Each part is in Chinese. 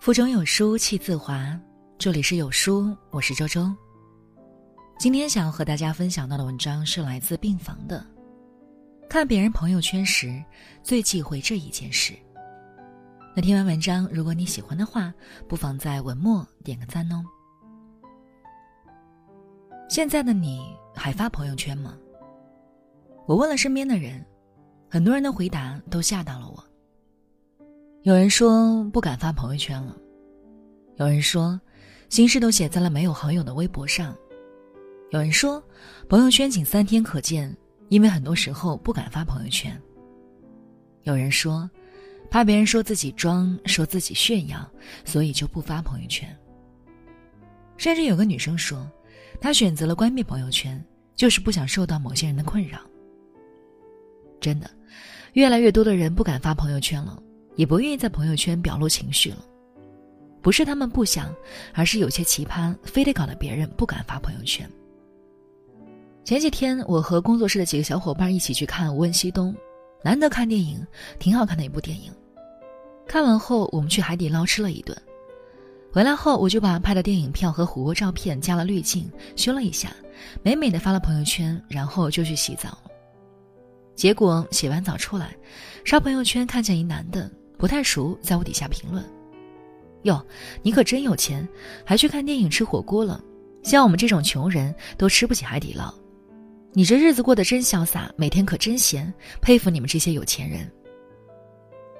腹中有书气自华，这里是有书，我是周周。今天想要和大家分享到的文章是来自病房的。看别人朋友圈时，最忌讳这一件事。那听完文章，如果你喜欢的话，不妨在文末点个赞哦。现在的你还发朋友圈吗？我问了身边的人，很多人的回答都吓到了我。有人说不敢发朋友圈了，有人说心事都写在了没有好友的微博上，有人说朋友圈仅三天可见，因为很多时候不敢发朋友圈。有人说怕别人说自己装，说自己炫耀，所以就不发朋友圈。甚至有个女生说，她选择了关闭朋友圈，就是不想受到某些人的困扰。真的，越来越多的人不敢发朋友圈了。也不愿意在朋友圈表露情绪了，不是他们不想，而是有些奇葩，非得搞得别人不敢发朋友圈。前几天，我和工作室的几个小伙伴一起去看《无问西东》，难得看电影，挺好看的一部电影。看完后，我们去海底捞吃了一顿，回来后我就把拍的电影票和火锅照片加了滤镜，修了一下，美美的发了朋友圈，然后就去洗澡。结果洗完澡出来，刷朋友圈看见一男的。不太熟，在我底下评论：“哟，你可真有钱，还去看电影、吃火锅了。像我们这种穷人都吃不起海底捞，你这日子过得真潇洒，每天可真闲，佩服你们这些有钱人。”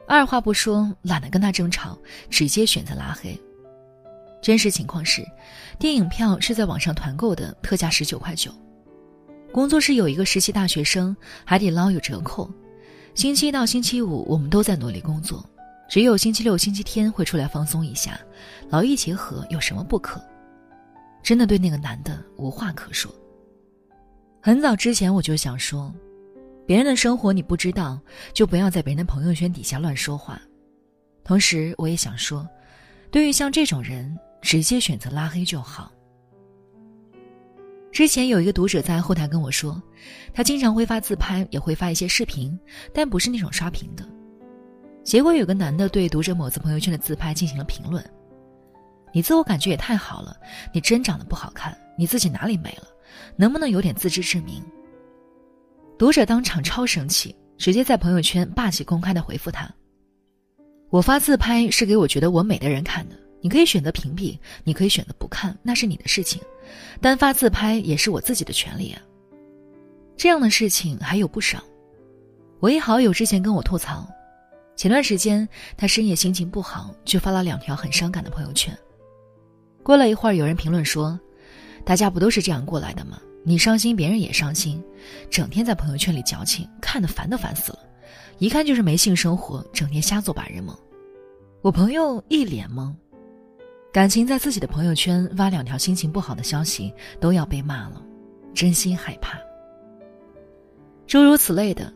二话不说，懒得跟他争吵，直接选择拉黑。真实情况是，电影票是在网上团购的，特价十九块九。工作室有一个实习大学生，海底捞有折扣。星期一到星期五，我们都在努力工作，只有星期六、星期天会出来放松一下，劳逸结合有什么不可？真的对那个男的无话可说。很早之前我就想说，别人的生活你不知道，就不要在别人的朋友圈底下乱说话。同时，我也想说，对于像这种人，直接选择拉黑就好。之前有一个读者在后台跟我说，他经常会发自拍，也会发一些视频，但不是那种刷屏的。结果有个男的对读者某次朋友圈的自拍进行了评论：“你自我感觉也太好了，你真长得不好看，你自己哪里美了？能不能有点自知之明？”读者当场超生气，直接在朋友圈霸气公开的回复他：“我发自拍是给我觉得我美的人看的。”你可以选择屏蔽，你可以选择不看，那是你的事情。单发自拍也是我自己的权利啊。这样的事情还有不少。我一好友之前跟我吐槽，前段时间他深夜心情不好，就发了两条很伤感的朋友圈。过了一会儿，有人评论说：“大家不都是这样过来的吗？你伤心，别人也伤心，整天在朋友圈里矫情，看得烦都烦死了。一看就是没性生活，整天瞎做白日梦。”我朋友一脸懵。感情在自己的朋友圈发两条心情不好的消息都要被骂了，真心害怕。诸如此类的，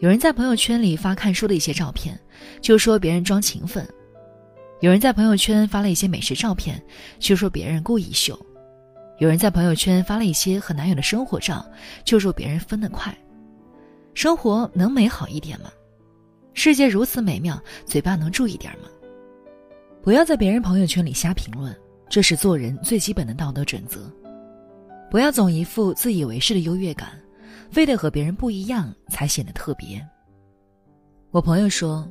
有人在朋友圈里发看书的一些照片，就说别人装勤奋；有人在朋友圈发了一些美食照片，就说别人故意秀；有人在朋友圈发了一些和男友的生活照，就说别人分得快。生活能美好一点吗？世界如此美妙，嘴巴能注意点吗？不要在别人朋友圈里瞎评论，这是做人最基本的道德准则。不要总一副自以为是的优越感，非得和别人不一样才显得特别。我朋友说，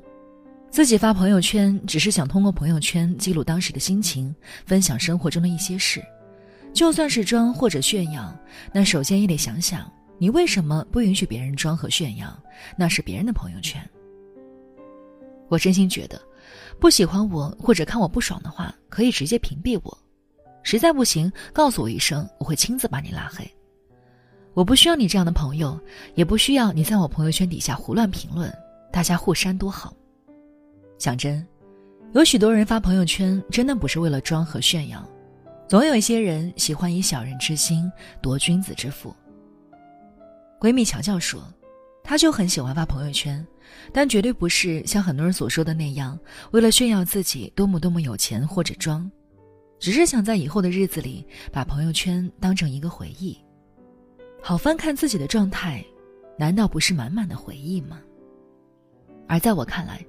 自己发朋友圈只是想通过朋友圈记录当时的心情，分享生活中的一些事。就算是装或者炫耀，那首先也得想想，你为什么不允许别人装和炫耀？那是别人的朋友圈。我真心觉得。不喜欢我或者看我不爽的话，可以直接屏蔽我。实在不行，告诉我一声，我会亲自把你拉黑。我不需要你这样的朋友，也不需要你在我朋友圈底下胡乱评论。大家互删多好。讲真，有许多人发朋友圈真的不是为了装和炫耀，总有一些人喜欢以小人之心夺君子之腹。闺蜜乔乔说。他就很喜欢发朋友圈，但绝对不是像很多人所说的那样，为了炫耀自己多么多么有钱或者装，只是想在以后的日子里把朋友圈当成一个回忆，好翻看自己的状态，难道不是满满的回忆吗？而在我看来，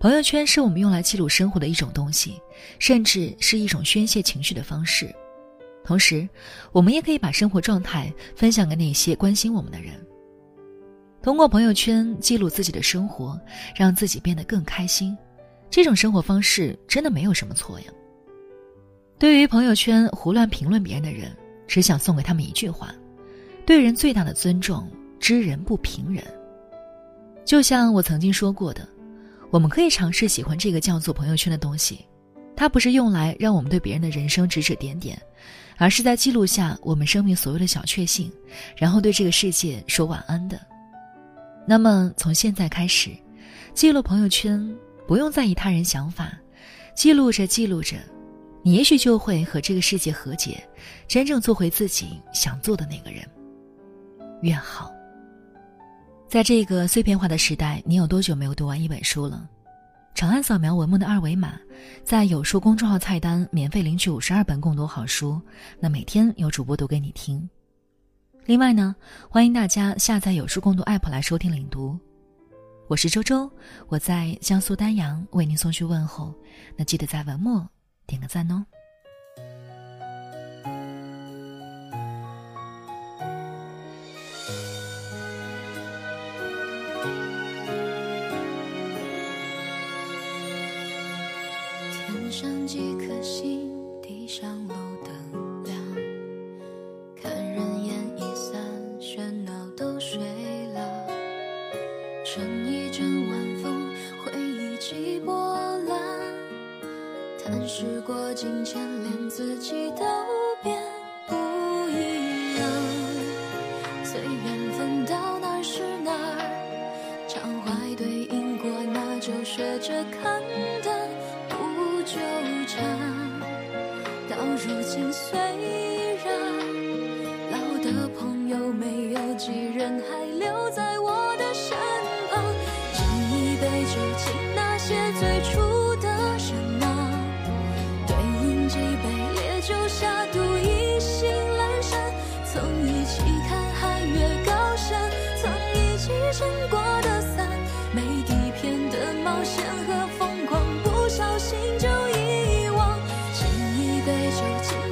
朋友圈是我们用来记录生活的一种东西，甚至是一种宣泄情绪的方式。同时，我们也可以把生活状态分享给那些关心我们的人。通过朋友圈记录自己的生活，让自己变得更开心，这种生活方式真的没有什么错呀。对于朋友圈胡乱评论别人的人，只想送给他们一句话：对人最大的尊重，知人不评人。就像我曾经说过的。我们可以尝试喜欢这个叫做朋友圈的东西，它不是用来让我们对别人的人生指指点点，而是在记录下我们生命所有的小确幸，然后对这个世界说晚安的。那么从现在开始，记录朋友圈不用在意他人想法，记录着记录着，你也许就会和这个世界和解，真正做回自己想做的那个人。愿好。在这个碎片化的时代，你有多久没有读完一本书了？长按扫描文末的二维码，在有书公众号菜单免费领取五十二本共读好书，那每天有主播读给你听。另外呢，欢迎大家下载有书共读 APP 来收听领读。我是周周，我在江苏丹阳为您送去问候，那记得在文末点个赞哦。学着看淡。to